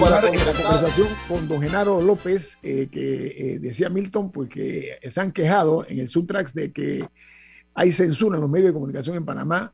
Para la conversación con don Genaro López, eh, que eh, decía Milton, pues que se han quejado en el Subtrax de que hay censura en los medios de comunicación en Panamá.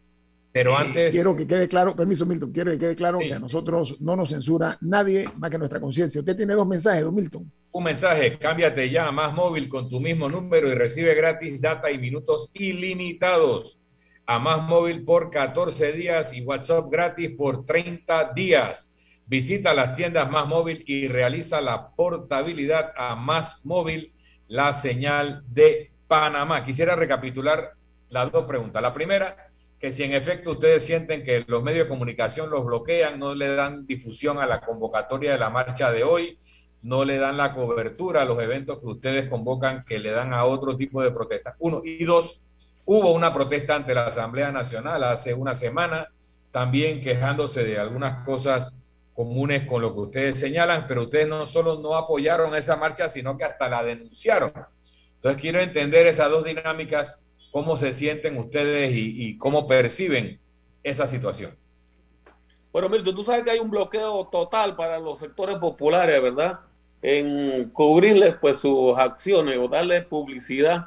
Pero eh, antes. quiero que quede claro, permiso, Milton, quiero que quede claro que a nosotros no nos censura nadie más que nuestra conciencia. Usted tiene dos mensajes, don Milton. Un mensaje, cámbiate ya a Más Móvil con tu mismo número y recibe gratis data y minutos ilimitados. A Más Móvil por 14 días y WhatsApp gratis por 30 días. Visita las tiendas Más Móvil y realiza la portabilidad a Más Móvil, la señal de Panamá. Quisiera recapitular las dos preguntas. La primera, que si en efecto ustedes sienten que los medios de comunicación los bloquean, no le dan difusión a la convocatoria de la marcha de hoy, no le dan la cobertura a los eventos que ustedes convocan que le dan a otro tipo de protestas. Uno. Y dos, hubo una protesta ante la Asamblea Nacional hace una semana, también quejándose de algunas cosas comunes con lo que ustedes señalan, pero ustedes no solo no apoyaron esa marcha, sino que hasta la denunciaron. Entonces quiero entender esas dos dinámicas, cómo se sienten ustedes y, cómo perciben esa situación. Bueno, Milton, tú sabes que hay un bloqueo total para los sectores populares, ¿verdad? En cubrirles pues sus acciones o darles publicidad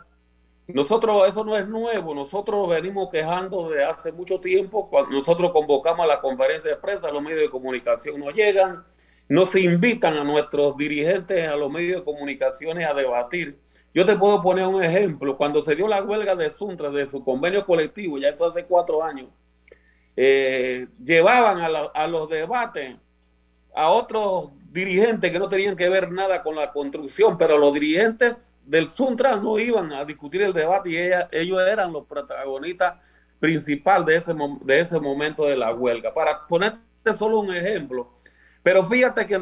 nosotros, eso no es nuevo, nosotros venimos quejando de hace mucho tiempo, cuando nosotros convocamos a la conferencia de prensa, los medios de comunicación no llegan, no se invitan a nuestros dirigentes a los medios de comunicación a debatir. Yo te puedo poner un ejemplo, cuando se dio la huelga de Suntra, de su convenio colectivo, ya eso hace cuatro años, eh, llevaban a, a los debates a otros dirigentes que no tenían que ver nada con la construcción, pero los dirigentes del Suntra no iban a discutir el debate y ellos eran los protagonistas principales de ese, de ese momento de la huelga. Para ponerte solo un ejemplo, pero fíjate que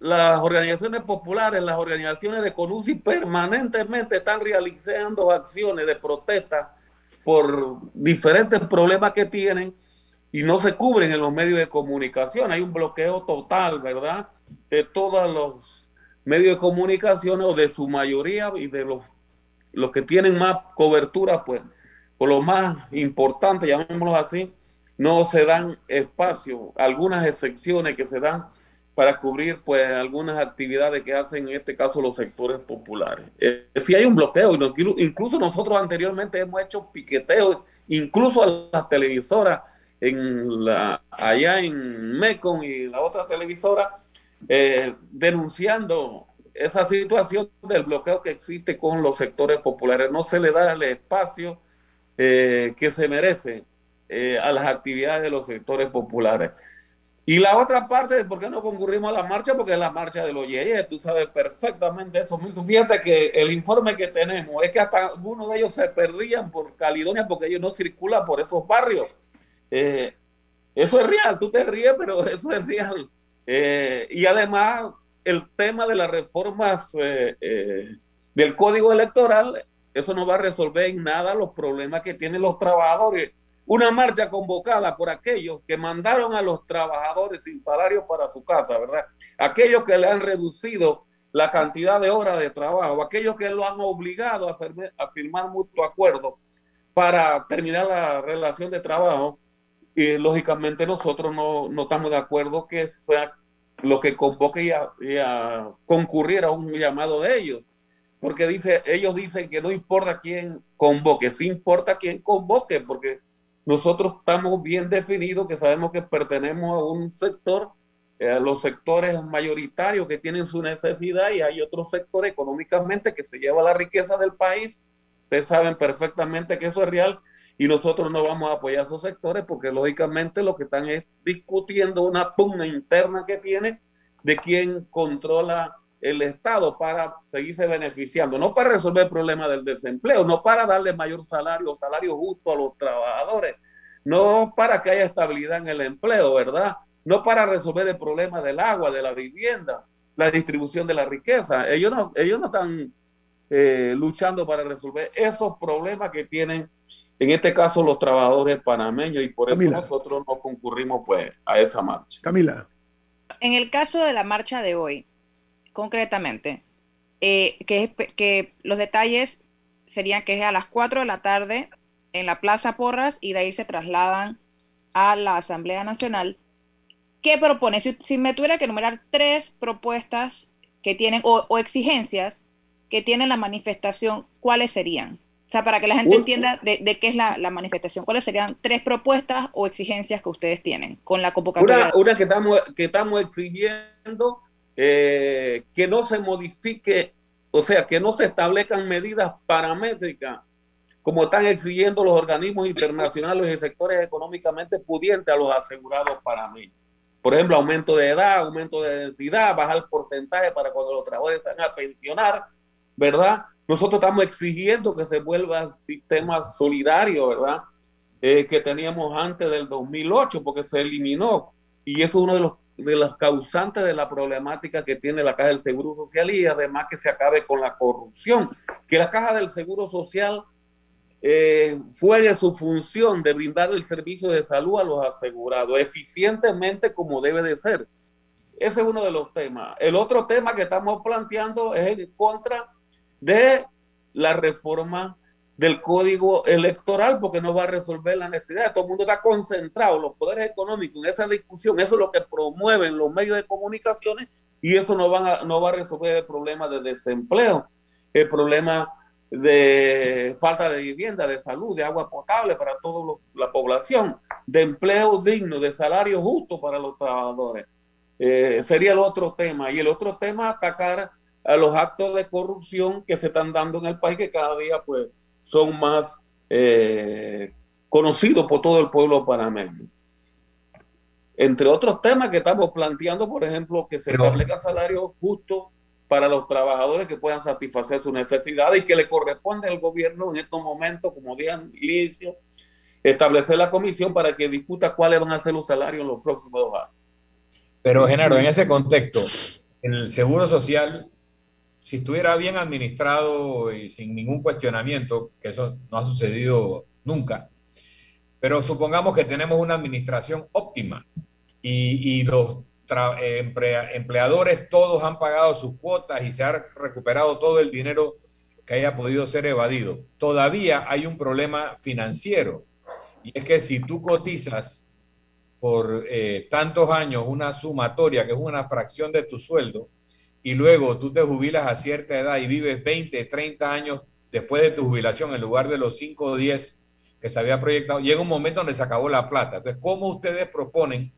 las organizaciones populares, las organizaciones de CONUSI permanentemente están realizando acciones de protesta por diferentes problemas que tienen y no se cubren en los medios de comunicación. Hay un bloqueo total, ¿verdad? De todos los medios de comunicación o de su mayoría y de los, los que tienen más cobertura, pues, por lo más importante, llamémoslo así, no se dan espacio, algunas excepciones que se dan para cubrir pues algunas actividades que hacen en este caso los sectores populares. Eh, si hay un bloqueo, incluso nosotros anteriormente hemos hecho piqueteos, incluso a las televisoras en la, allá en Mekong y la otra televisora, eh, denunciando esa situación del bloqueo que existe con los sectores populares. No se le da el espacio eh, que se merece eh, a las actividades de los sectores populares. Y la otra parte de por qué no concurrimos a la marcha, porque es la marcha de los Yeyes, tú sabes perfectamente eso. Fíjate que el informe que tenemos es que hasta algunos de ellos se perdían por Caledonia porque ellos no circulan por esos barrios. eso es real, tú te ríes, pero eso es real. Eh, y además, el tema de las reformas eh, eh, del código electoral eso no va a resolver en nada los problemas que tienen los trabajadores. Una marcha convocada por aquellos que mandaron a los trabajadores sin salario para su casa, ¿verdad? Aquellos que le han reducido la cantidad de horas de trabajo, aquellos que lo han obligado a, a firmar mutuo acuerdo para terminar la relación de trabajo, y lógicamente nosotros no, no estamos de acuerdo que sea lo que convoque y a, a, concurrir a un llamado de ellos. Porque dice, ellos dicen que no importa quién convoque, sí importa quién convoque, porque nosotros estamos bien definidos, que sabemos que pertenecemos a un sector, eh, a los sectores mayoritarios que tienen su necesidad y hay otro sector económicamente que se lleva la riqueza del país. Ustedes saben perfectamente que eso es real y nosotros no vamos a apoyar esos sectores porque lógicamente lo que están es discutiendo una pugna interna que tiene de quién controla el Estado para seguirse beneficiando, no para resolver el problema del desempleo, no para darle mayor salario salario justo a los trabajadores, no para que haya estabilidad en el empleo, ¿verdad? No para resolver el problema del agua, de la vivienda, la distribución de la riqueza. Ellos no, ellos no están eh, luchando para resolver esos problemas que tienen en este caso los trabajadores panameños y por eso nosotros no concurrimos pues a esa marcha. Camila. En el caso de la marcha de hoy, concretamente, eh, que, que los detalles serían que es a las 4 de la tarde en la Plaza Porras y de ahí se trasladan a la Asamblea Nacional. ¿Qué propone? Si, me tuviera que enumerar tres propuestas que tienen o, o exigencias que tiene la manifestación, ¿cuáles serían? O sea, para que la gente entienda de, qué es la, manifestación, ¿cuáles serían tres propuestas o exigencias que ustedes tienen con la convocatoria? Una, que, estamos, que estamos exigiendo eh, que no se modifique, o sea, que no se establezcan medidas paramétricas como están exigiendo los organismos internacionales y sectores económicamente pudientes a los asegurados para mí. Por ejemplo, aumento de edad, aumento de densidad, bajar el porcentaje para cuando los trabajadores se van a pensionar, ¿verdad? Nosotros estamos exigiendo que se vuelva al sistema solidario, ¿verdad? Eh, que teníamos antes del 2008, porque se eliminó. Y eso es uno de los de las causantes de la problemática que tiene la Caja del Seguro Social y además que se acabe con la corrupción. Que la Caja del Seguro Social eh, fue de su función de brindar el servicio de salud a los asegurados eficientemente como debe de ser. Ese es uno de los temas. El otro tema que estamos planteando es en contra de la reforma del código electoral porque no va a resolver la necesidad. Todo el mundo está concentrado, los poderes económicos en esa discusión, eso es lo que promueven los medios de comunicaciones y eso no, van no va a resolver el problema de desempleo, el problema de falta de vivienda, de salud, de agua potable para toda la población, de empleo digno, de salario justo para los trabajadores. Eh, sería el otro tema. Y el otro tema, atacar a los actos de corrupción que se están dando en el país, que cada día pues son más eh, conocidos por todo el pueblo panameño. Entre otros temas que estamos planteando, por ejemplo, que se establezca salarios justos para los trabajadores que puedan satisfacer sus necesidades y que le corresponde al gobierno en estos momentos, como dije al inicio, establecer la comisión para que discuta cuáles van a ser los salarios en los próximos dos años. Pero, Genaro, en ese contexto, en el Seguro Social si estuviera bien administrado y sin ningún cuestionamiento, que eso no ha sucedido nunca, pero supongamos que tenemos una administración óptima y, los empleadores todos han pagado sus cuotas y se ha recuperado todo el dinero que haya podido ser evadido. Todavía hay un problema financiero y es que si tú cotizas por eh, tantos años una sumatoria que es una fracción de tu sueldo, y luego tú te jubilas a cierta edad y vives 20, 30 años después de tu jubilación en lugar de los 5 o 10 que se había proyectado, llega un momento donde se acabó la plata. Entonces, ¿cómo ustedes proponen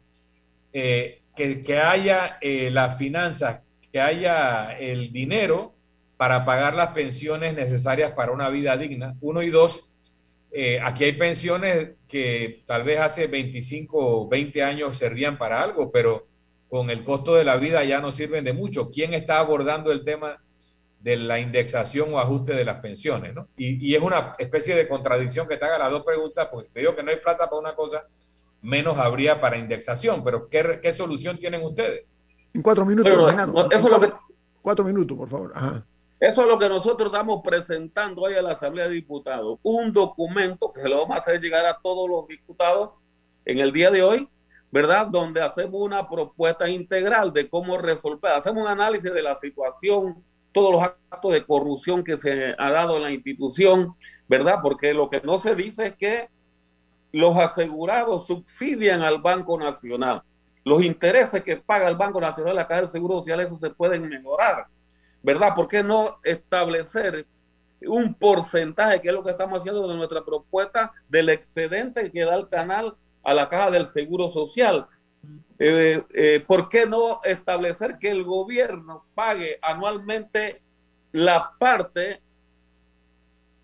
eh, que, haya eh, las finanzas, que haya el dinero para pagar las pensiones necesarias para una vida digna? Uno y dos, eh, aquí hay pensiones que tal vez hace 25 o 20 años servían para algo, pero con el costo de la vida ya no sirven de mucho. ¿Quién está abordando el tema de la indexación o ajuste de las pensiones? ¿no? Y, es una especie de contradicción que te haga las dos preguntas, porque si te digo que no hay plata para una cosa, menos habría para indexación. Pero ¿qué, solución tienen ustedes? En cuatro minutos, eso cuatro, minutos, por favor. Eso es lo que nosotros estamos presentando hoy a la Asamblea de Diputados. Un documento que se lo vamos a hacer llegar a todos los diputados en el día de hoy, ¿verdad? Donde hacemos una propuesta integral de cómo resolver, hacemos un análisis de la situación, todos los actos de corrupción que se ha dado en la institución, ¿verdad? Porque lo que no se dice es que los asegurados subsidian al Banco Nacional. Los intereses que paga el Banco Nacional, la Caja del Seguro Social, eso se pueden mejorar ¿verdad? ¿Por qué no establecer un porcentaje, que es lo que estamos haciendo de nuestra propuesta, del excedente que da el canal a la caja del Seguro Social? Eh, eh, ¿Por qué no establecer que el gobierno pague anualmente la parte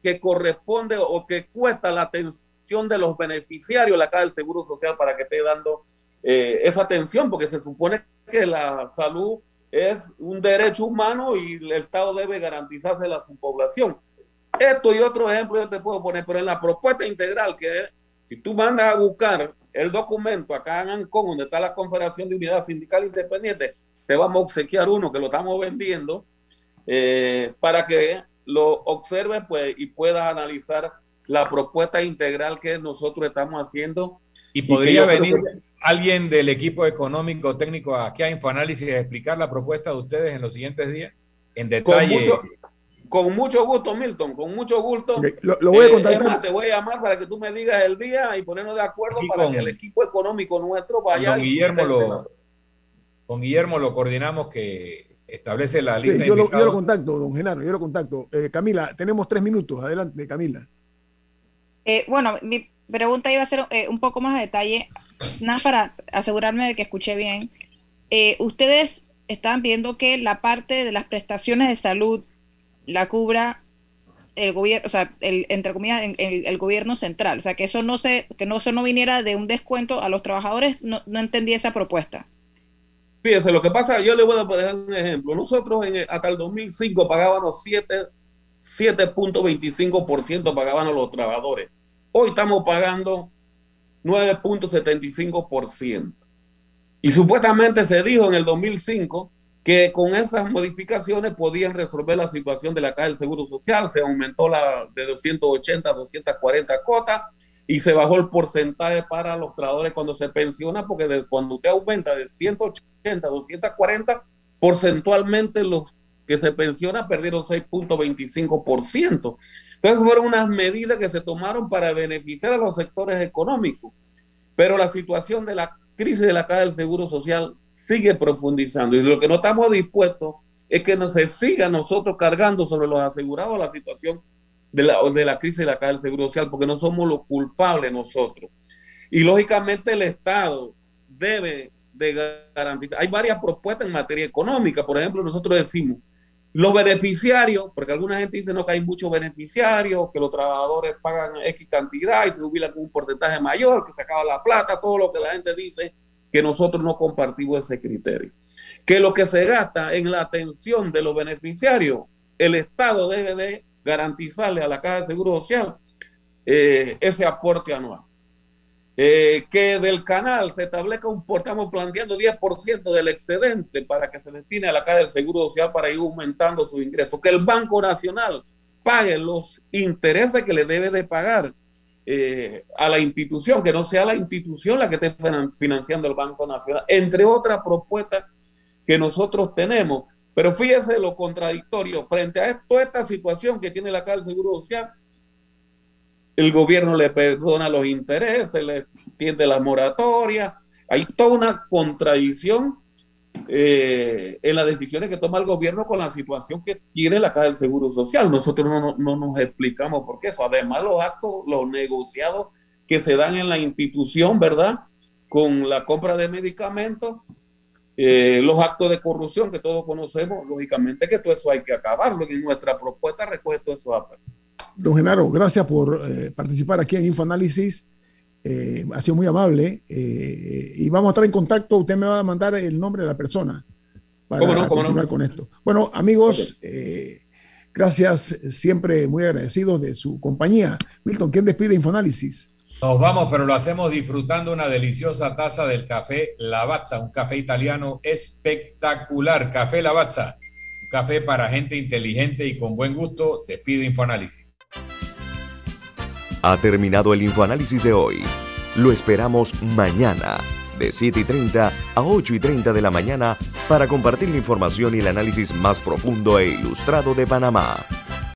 que corresponde o que cuesta la atención de los beneficiarios de la caja del Seguro Social para que esté dando eh, esa atención? Porque se supone que la salud es un derecho humano y el Estado debe garantizársela a su población. Esto y otro ejemplo yo te puedo poner, pero en la propuesta integral, que si tú mandas a buscar el documento acá en Ancón, donde está la Confederación de Unidad Sindical Independiente, te vamos a obsequiar uno que lo estamos vendiendo eh, para que lo observes pues, y puedas analizar la propuesta integral que nosotros estamos haciendo. Y podría venir alguien del equipo económico técnico aquí a Infoanálisis a explicar la propuesta de ustedes en los siguientes días en detalle. Con mucho, gusto, Milton, con mucho gusto. Lo, voy a eh, contactar. te voy a llamar para que tú me digas el día y ponernos de acuerdo para que el equipo económico nuestro vaya. Con Guillermo, lo, con Guillermo lo coordinamos que establece la lista. Sí, yo, lo, yo, lo, contacto, don Genaro, yo lo contacto. Eh, Camila, tenemos tres minutos. Adelante, Camila. Eh, bueno, mi pregunta iba a ser un poco más a detalle nada para asegurarme de que escuché bien, eh, ustedes están viendo que la parte de las prestaciones de salud la cubra el gobierno, o sea, el, entre comillas, el, gobierno central, o sea, que eso no se, que no eso no viniera de un descuento a los trabajadores, no, entendí esa propuesta. Fíjese, lo que pasa, yo le voy a poner un ejemplo. Nosotros en, hasta el 2005 pagábamos 7.25% pagaban los trabajadores. Hoy estamos pagando 9.75%. Y supuestamente se dijo en el 2005 que con esas modificaciones podían resolver la situación de la caja del Seguro Social. Se aumentó la de 280 a 240 cotas y se bajó el porcentaje para los trabajadores cuando se pensiona, porque cuando usted aumenta de 180 a 240, porcentualmente los que se pensionan perdieron 6.25%. Entonces fueron unas medidas que se tomaron para beneficiar a los sectores económicos. Pero la situación de la crisis de la Caja del Seguro Social sigue profundizando y lo que no estamos dispuestos es que no se siga nosotros cargando sobre los asegurados la situación de la, de la crisis de la Caja del Seguro Social, porque no somos los culpables nosotros. Y lógicamente el Estado debe de garantizar. Hay varias propuestas en materia económica. Por ejemplo, nosotros decimos, los beneficiarios, porque alguna gente dice no que hay muchos beneficiarios, que los trabajadores pagan X cantidad y se jubilan con un porcentaje mayor, que se acaba la plata, todo lo que la gente dice, que nosotros no compartimos ese criterio. Que lo que se gasta en la atención de los beneficiarios, el Estado debe de garantizarle a la Caja de Seguro Social eh, ese aporte anual. Eh, que del canal se establezca un, estamos planteando 10% del excedente para que se destine a la caja del Seguro Social para ir aumentando sus ingresos, que el Banco Nacional pague los intereses que le debe de pagar eh, a la institución, que no sea la institución la que esté financiando el Banco Nacional, entre otras propuestas que nosotros tenemos. Pero fíjese lo contradictorio, frente a toda esta situación que tiene la Caja del Seguro Social, el gobierno le perdona los intereses, le tiende la moratoria. Hay toda una contradicción eh, en las decisiones que toma el gobierno con la situación que tiene la Caja del Seguro Social. Nosotros no, nos explicamos por qué eso. Además, los actos, los negociados que se dan en la institución, ¿verdad? Con la compra de medicamentos, eh, los actos de corrupción que todos conocemos, lógicamente que todo eso hay que acabarlo. Y nuestra propuesta recoge todo eso. Don Genaro, gracias por eh, participar aquí en Infoanálisis. Eh, ha sido muy amable eh, y vamos a estar en contacto. Usted me va a mandar el nombre de la persona para continuar con esto. Bueno, amigos, gracias, siempre muy agradecidos de su compañía. Milton, ¿quién despide Infoanálisis? Nos vamos, pero lo hacemos disfrutando una deliciosa taza del café Lavazza, un café italiano espectacular. Café Lavazza café para gente inteligente y con buen gusto. Te pido Infoanálisis. Ha terminado el Infoanálisis de hoy. Lo esperamos mañana, de 7 y 30 a 8 y 30 de la mañana, para compartir la información y el análisis más profundo e ilustrado de Panamá.